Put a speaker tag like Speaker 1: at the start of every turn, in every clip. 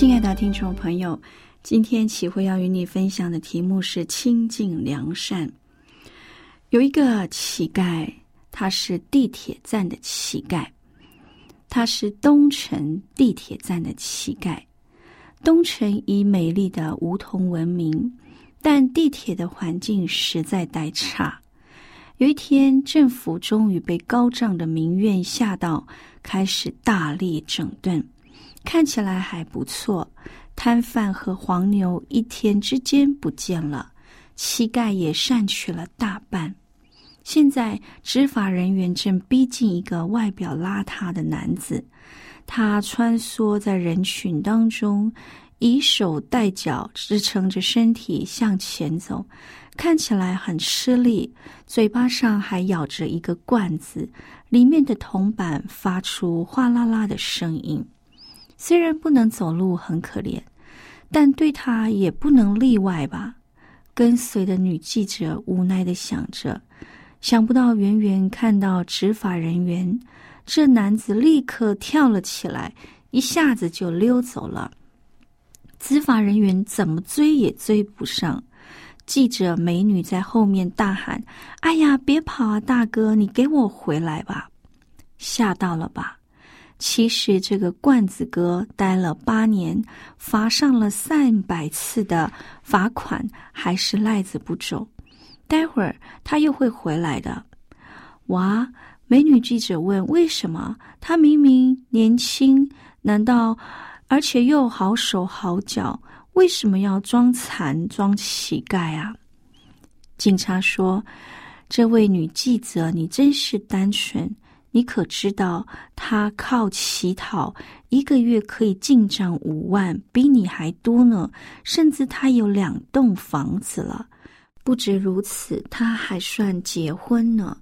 Speaker 1: 亲爱的听众朋友。今天启慧要与你分享的题目是清净良善。有一个乞丐，他是地铁站的乞丐，他是东城地铁站的乞丐。东城以美丽的梧桐闻名，但地铁的环境实在太差。有一天，政府终于被高涨的民怨吓到，开始大力整顿，看起来还不错。摊贩和黄牛一天之间不见了，乞丐也散去了大半。现在执法人员正逼近一个外表邋遢的男子，他穿梭在人群当中，以手带脚支撑着身体向前走，看起来很吃力，嘴巴上还咬着一个罐子，里面的铜板发出哗啦啦的声音。虽然不能走路，很可怜。但对他也不能例外吧？跟随的女记者无奈的想着，想不到远远看到执法人员，这男子立刻跳了起来，一下子就溜走了。执法人员怎么追也追不上，记者美女在后面大喊：“哎呀，别跑啊，大哥，你给我回来吧！”吓到了吧？其实这个罐子哥待了八年，罚上了三百次的罚款，还是赖着不走。待会儿他又会回来的。哇！美女记者问：“为什么？他明明年轻，难道而且又好手好脚，为什么要装残装乞丐啊？”警察说：“这位女记者，你真是单纯。”你可知道，他靠乞讨一个月可以进账五万，比你还多呢。甚至他有两栋房子了。不止如此，他还算结婚呢。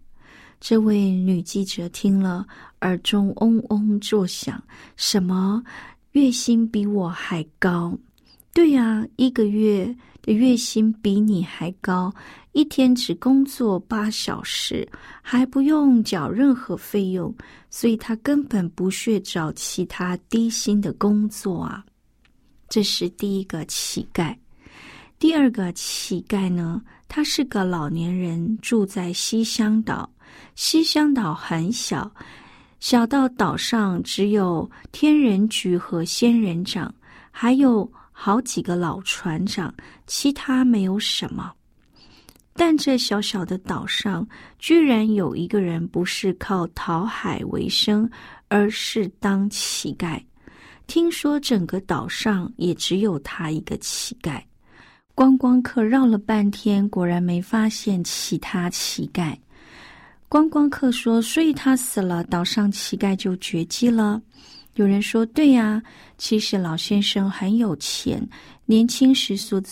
Speaker 1: 这位女记者听了，耳中嗡嗡作响：什么？月薪比我还高？对呀，一个月的月薪比你还高。一天只工作八小时，还不用缴任何费用，所以他根本不屑找其他低薪的工作啊。这是第一个乞丐。第二个乞丐呢，他是个老年人，住在西乡岛。西乡岛很小，小到岛上只有天人局和仙人掌，还有好几个老船长，其他没有什么。但这小小的岛上，居然有一个人不是靠讨海为生，而是当乞丐。听说整个岛上也只有他一个乞丐。观光客绕了半天，果然没发现其他乞丐。观光客说：“所以他死了，岛上乞丐就绝迹了。”有人说：“对呀，其实老先生很有钱，年轻时所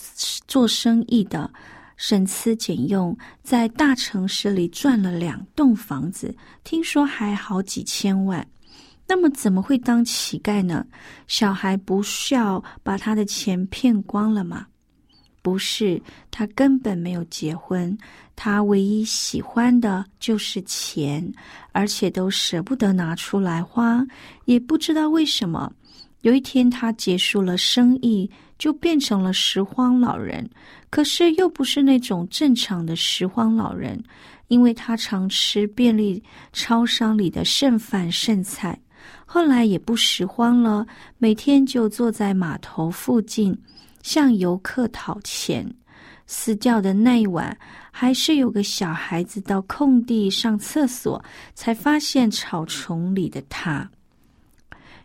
Speaker 1: 做生意的。”省吃俭用，在大城市里赚了两栋房子，听说还好几千万。那么怎么会当乞丐呢？小孩不孝，把他的钱骗光了吗？不是，他根本没有结婚，他唯一喜欢的就是钱，而且都舍不得拿出来花，也不知道为什么。有一天，他结束了生意，就变成了拾荒老人。可是又不是那种正常的拾荒老人，因为他常吃便利超商里的剩饭剩菜，后来也不拾荒了，每天就坐在码头附近向游客讨钱。死掉的那一晚，还是有个小孩子到空地上厕所，才发现草丛里的他。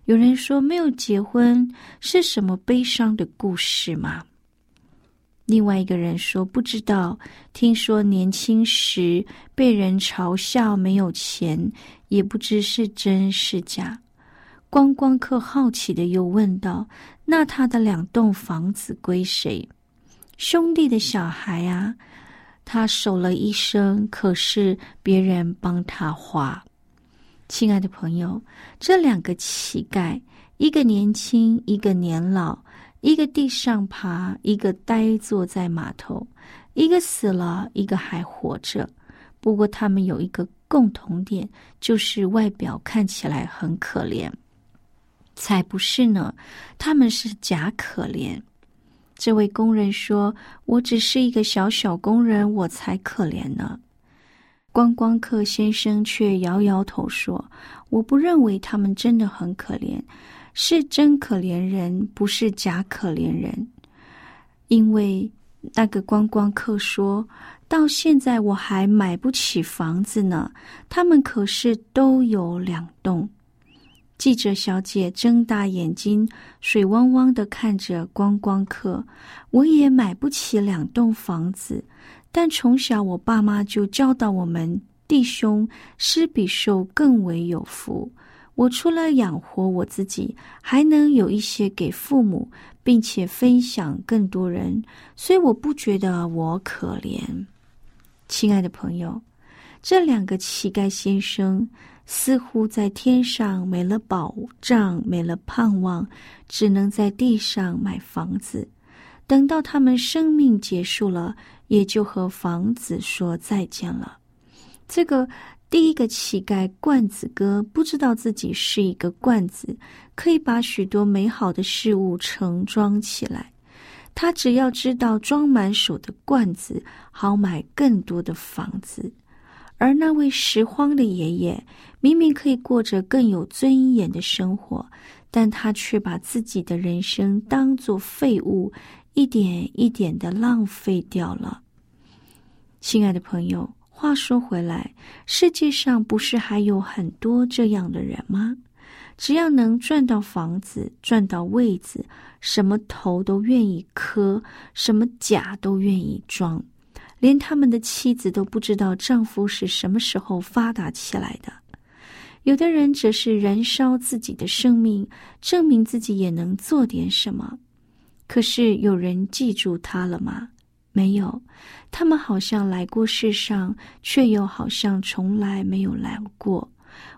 Speaker 1: 有人说，没有结婚是什么悲伤的故事吗？另外一个人说，不知道。听说年轻时被人嘲笑没有钱，也不知是真是假。观光客好奇的又问道：“那他的两栋房子归谁？”兄弟的小孩啊，他守了一生，可是别人帮他花。亲爱的朋友，这两个乞丐，一个年轻，一个年老，一个地上爬，一个呆坐在码头，一个死了，一个还活着。不过他们有一个共同点，就是外表看起来很可怜。才不是呢，他们是假可怜。这位工人说：“我只是一个小小工人，我才可怜呢。”观光客先生却摇摇头说：“我不认为他们真的很可怜，是真可怜人，不是假可怜人。”因为那个观光客说到现在我还买不起房子呢，他们可是都有两栋。记者小姐睁大眼睛，水汪汪的看着观光客。我也买不起两栋房子，但从小我爸妈就教导我们：弟兄施比受更为有福。我除了养活我自己，还能有一些给父母，并且分享更多人，所以我不觉得我可怜。亲爱的朋友，这两个乞丐先生。似乎在天上没了保障，没了盼望，只能在地上买房子。等到他们生命结束了，也就和房子说再见了。这个第一个乞丐罐子哥不知道自己是一个罐子，可以把许多美好的事物盛装起来。他只要知道装满手的罐子，好买更多的房子。而那位拾荒的爷爷，明明可以过着更有尊严的生活，但他却把自己的人生当作废物，一点一点的浪费掉了。亲爱的朋友，话说回来，世界上不是还有很多这样的人吗？只要能赚到房子、赚到位子，什么头都愿意磕，什么甲都愿意装。连他们的妻子都不知道丈夫是什么时候发达起来的。有的人则是燃烧自己的生命，证明自己也能做点什么。可是有人记住他了吗？没有。他们好像来过世上，却又好像从来没有来过。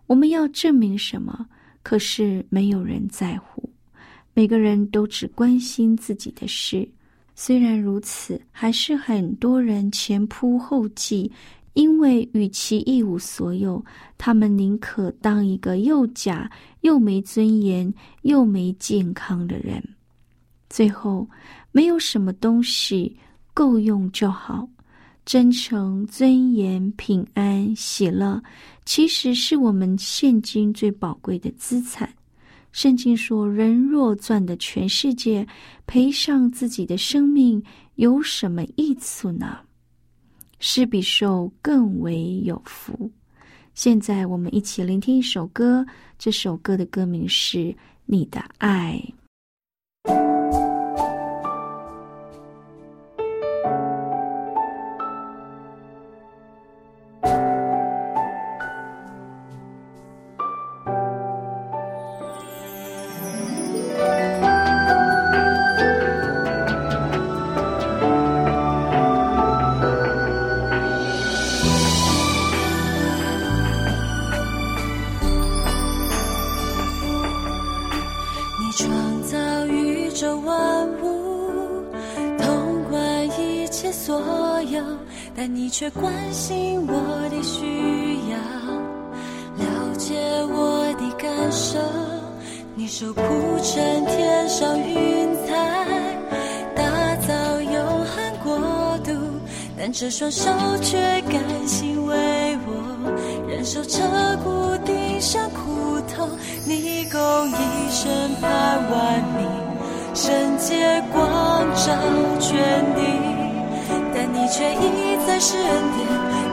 Speaker 1: 我们要证明什么？可是没有人在乎。每个人都只关心自己的事。虽然如此，还是很多人前仆后继，因为与其一无所有，他们宁可当一个又假又没尊严又没健康的人。最后，没有什么东西够用就好。真诚、尊严、平安、喜乐，其实是我们现今最宝贵的资产。圣经说：“人若赚得全世界，赔上自己的生命，有什么益处呢？施比受更为有福。”现在，我们一起聆听一首歌，这首歌的歌名是《你的爱》。
Speaker 2: 心我的需要，了解我的感受。你手铺成天上云彩，打造永恒国度。但这双手却甘心为我忍受彻骨钉上苦痛。你共一生盼万民，圣洁光照全地，却一再是恩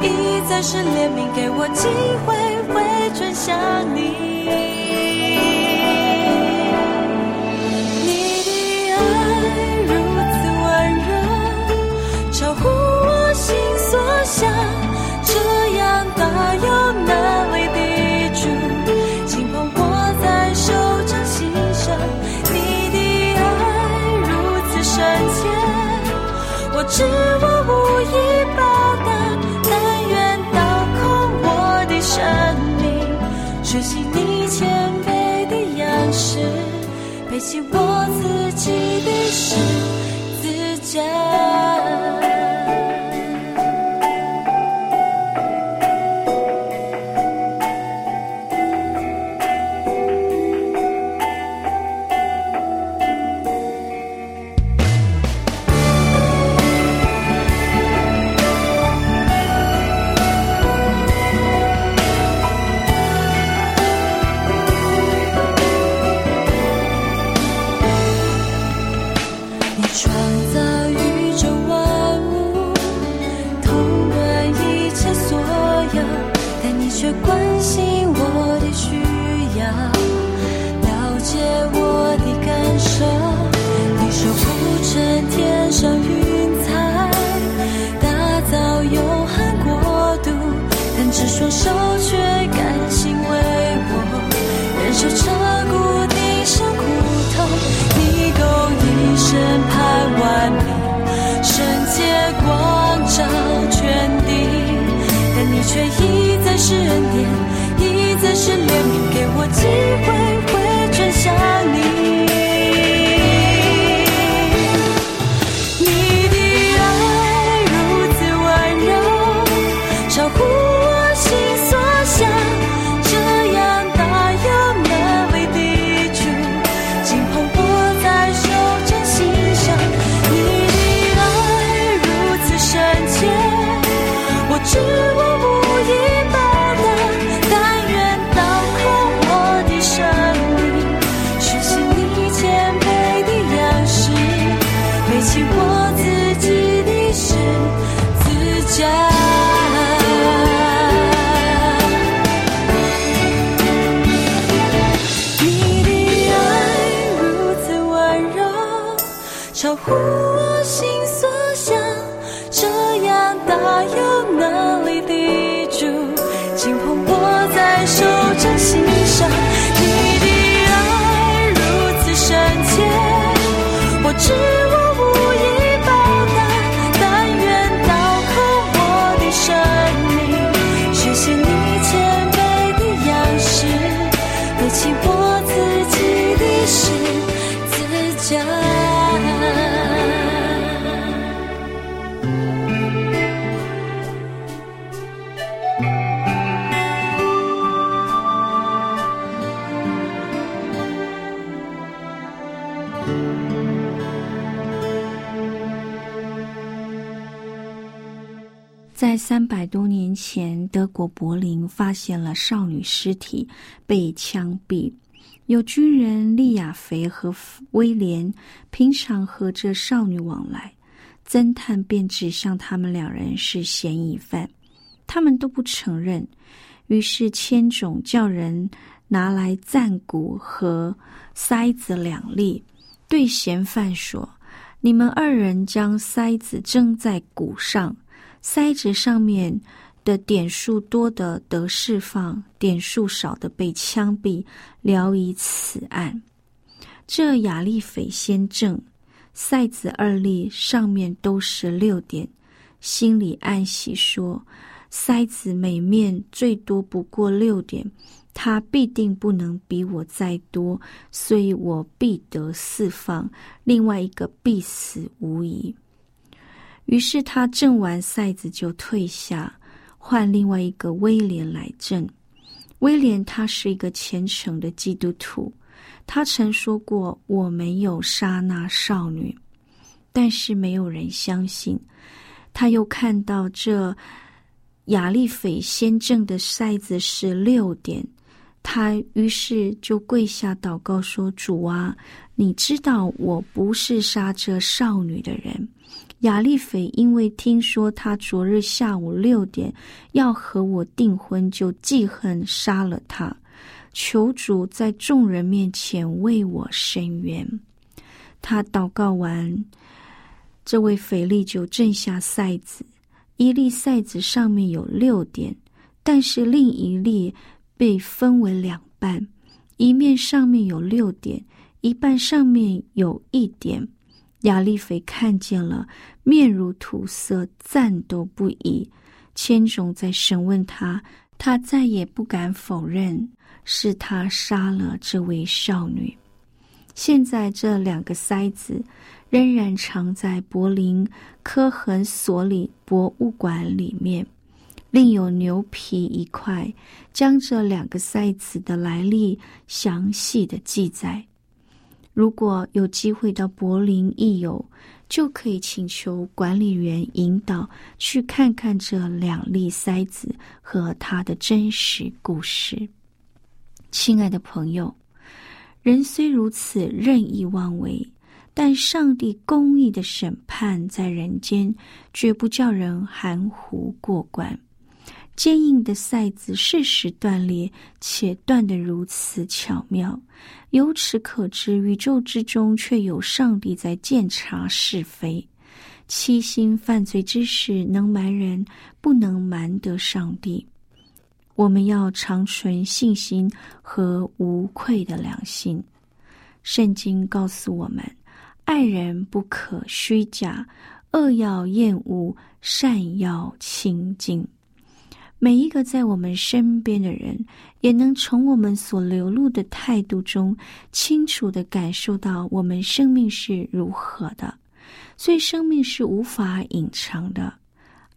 Speaker 2: 典，一再是怜悯，给我机会回转向你。起，你谦卑的样式，背起我自己的十字架。是恩典一再是怜悯给我机会。
Speaker 1: 在三百多年前，德国柏林发现了少女尸体被枪毙。有军人利亚菲和威廉平常和这少女往来，侦探便指向他们两人是嫌疑犯，他们都不承认。于是千种叫人拿来战鼓和塞子两粒，对嫌犯说：“你们二人将塞子扔在鼓上，塞子上面。”的点数多的得释放，点数少的被枪毙，聊以此案。这雅利斐先正，赛子二例上面都是六点，心里暗喜说：塞子每面最多不过六点，他必定不能比我再多，所以我必得释放，另外一个必死无疑。于是他挣完赛子就退下。换另外一个威廉来挣。威廉他是一个虔诚的基督徒，他曾说过：“我没有杀那少女。”但是没有人相信。他又看到这雅利斐先正的筛子是六点，他于是就跪下祷告说：“主啊，你知道我不是杀这少女的人。”雅利斐因为听说他昨日下午六点要和我订婚，就记恨杀了他。求主在众人面前为我伸冤。他祷告完，这位腓力就挣下塞子，一粒塞子上面有六点，但是另一粒被分为两半，一面上面有六点，一半上面有一点。亚利腓看见了，面如土色，赞斗不已。千种在审问他，他再也不敢否认是他杀了这位少女。现在这两个塞子仍然藏在柏林科痕索里博物馆里面，另有牛皮一块，将这两个塞子的来历详细的记载。如果有机会到柏林一游，就可以请求管理员引导去看看这两粒塞子和它的真实故事。亲爱的朋友，人虽如此任意妄为，但上帝公义的审判在人间，绝不叫人含糊过关。坚硬的塞子适时断裂，且断得如此巧妙。由此可知，宇宙之中却有上帝在鉴察是非。欺心犯罪之事能瞒人，不能瞒得上帝。我们要长存信心和无愧的良心。圣经告诉我们：爱人不可虚假，恶要厌恶，善要亲近。每一个在我们身边的人，也能从我们所流露的态度中，清楚的感受到我们生命是如何的。所以，生命是无法隐藏的，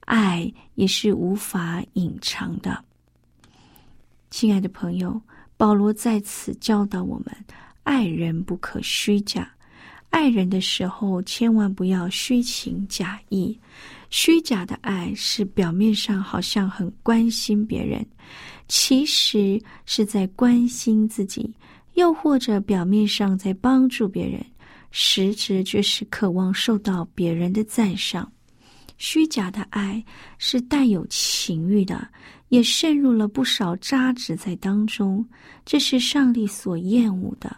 Speaker 1: 爱也是无法隐藏的。亲爱的朋友，保罗在此教导我们：爱人不可虚假，爱人的时候千万不要虚情假意。虚假的爱是表面上好像很关心别人，其实是在关心自己；又或者表面上在帮助别人，实质却是渴望受到别人的赞赏。虚假的爱是带有情欲的，也渗入了不少渣滓在当中，这是上帝所厌恶的。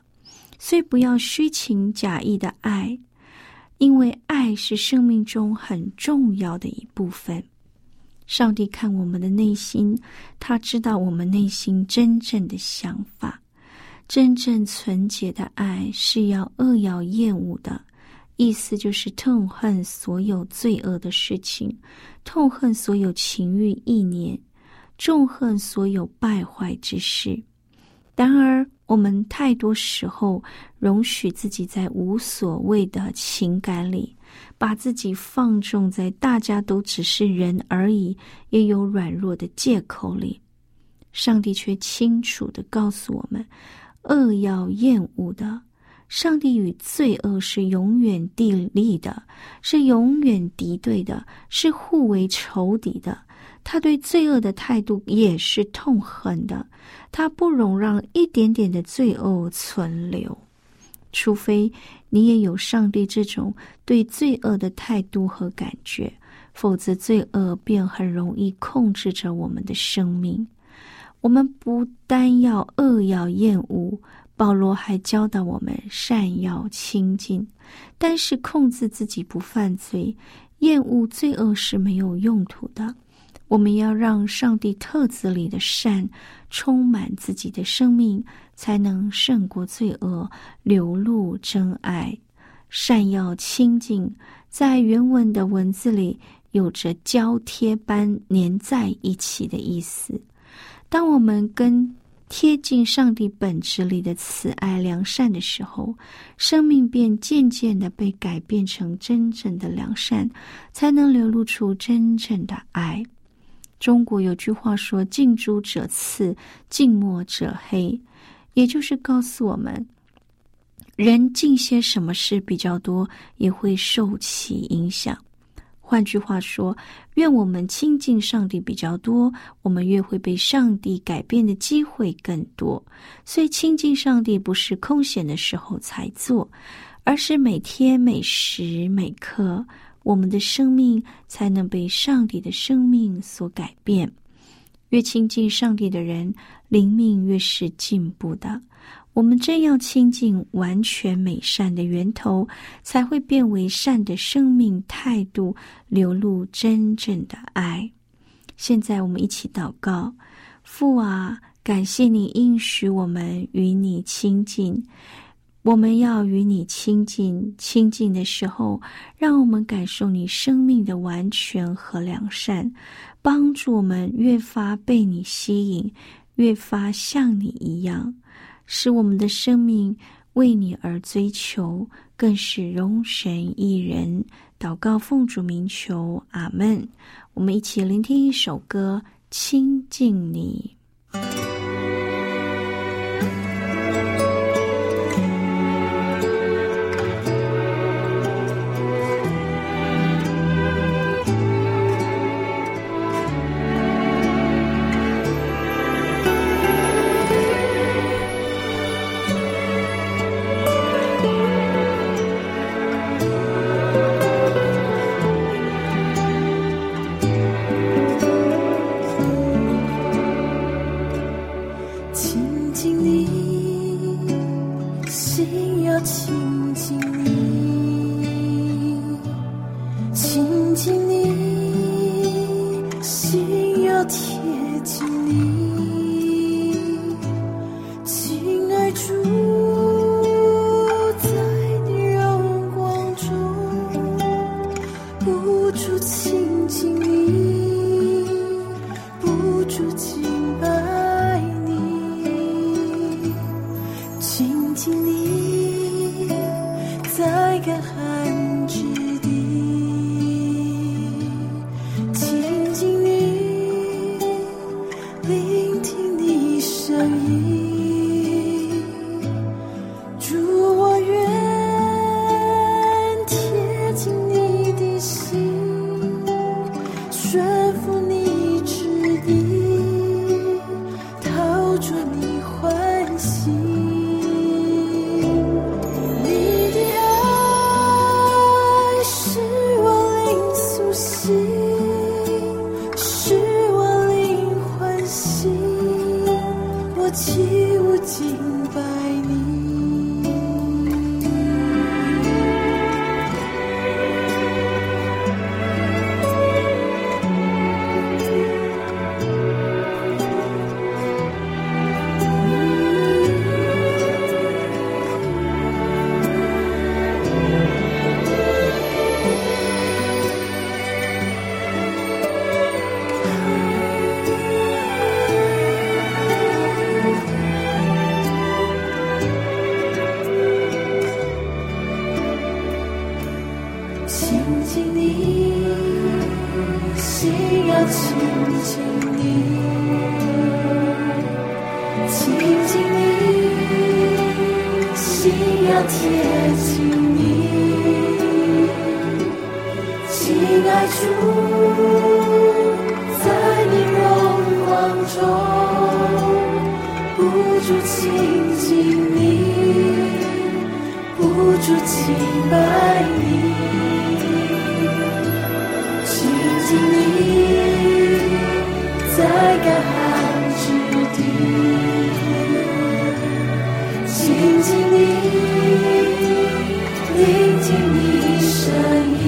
Speaker 1: 所以，不要虚情假意的爱。因为爱是生命中很重要的一部分。上帝看我们的内心，他知道我们内心真正的想法。真正纯洁的爱是要恶要厌恶的，意思就是痛恨所有罪恶的事情，痛恨所有情欲意念，重恨所有败坏之事。然而，我们太多时候容许自己在无所谓的情感里，把自己放纵在大家都只是人而已，也有软弱的借口里。上帝却清楚的告诉我们：恶要厌恶的。上帝与罪恶是永远地立的，是永远敌对的，是互为仇敌的。他对罪恶的态度也是痛恨的，他不容让一点点的罪恶存留，除非你也有上帝这种对罪恶的态度和感觉，否则罪恶便很容易控制着我们的生命。我们不单要恶要厌恶，保罗还教导我们善要亲近，但是控制自己不犯罪，厌恶罪恶是没有用途的。我们要让上帝特质里的善充满自己的生命，才能胜过罪恶，流露真爱。善要清净，在原文的文字里有着胶贴般粘在一起的意思。当我们跟贴近上帝本质里的慈爱良善的时候，生命便渐渐的被改变成真正的良善，才能流露出真正的爱。中国有句话说：“近朱者赤，近墨者黑。”也就是告诉我们，人近些什么事比较多，也会受其影响。换句话说，愿我们亲近上帝比较多，我们越会被上帝改变的机会更多。所以，亲近上帝不是空闲的时候才做，而是每天每时每刻，我们的生命才能被上帝的生命所改变。越亲近上帝的人，灵命越是进步的。我们真要亲近完全美善的源头，才会变为善的生命态度，流露真正的爱。现在我们一起祷告：父啊，感谢你应许我们与你亲近，我们要与你亲近。亲近的时候，让我们感受你生命的完全和良善，帮助我们越发被你吸引，越发像你一样。使我们的生命为你而追求，更是容神一人。祷告奉主名求，阿门。我们一起聆听一首歌，亲近你。
Speaker 2: 轻轻请
Speaker 3: 请你心要轻轻你请请你心要贴近你。期待住在你目光中不住亲亲你不住亲拜你。经历，在干旱之地，
Speaker 2: 亲近你，聆听你声音。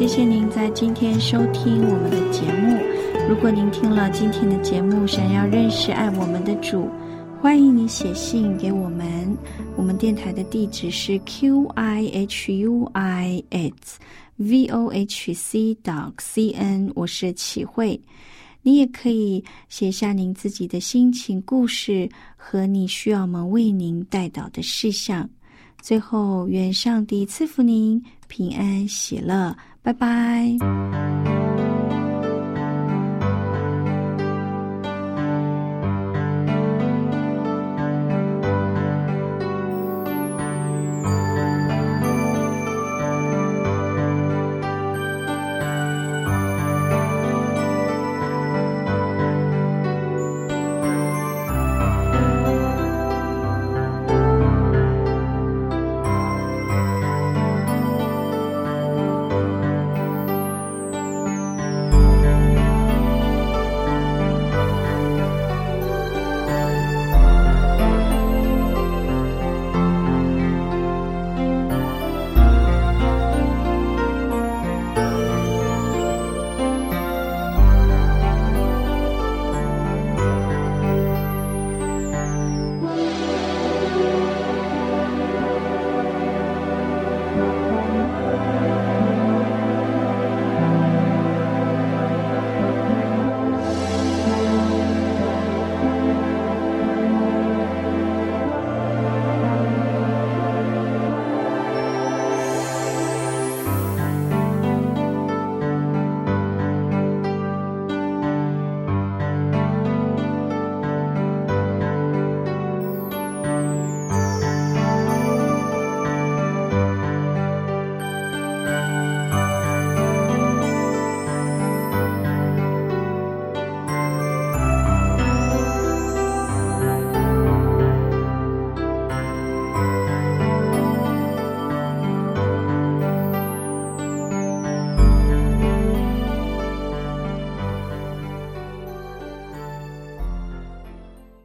Speaker 2: 谢谢您在今天收听我们的节目。如果您听了今天的节目，想要认识爱我们的主，欢迎您写信给我们。我们电台的地址是 q i h u i s v o h c dot c n，我是启慧。你也可以写下您自己的心情故事和你需要我们为您带导的事项。最后，愿上帝赐福您平安喜乐，拜拜。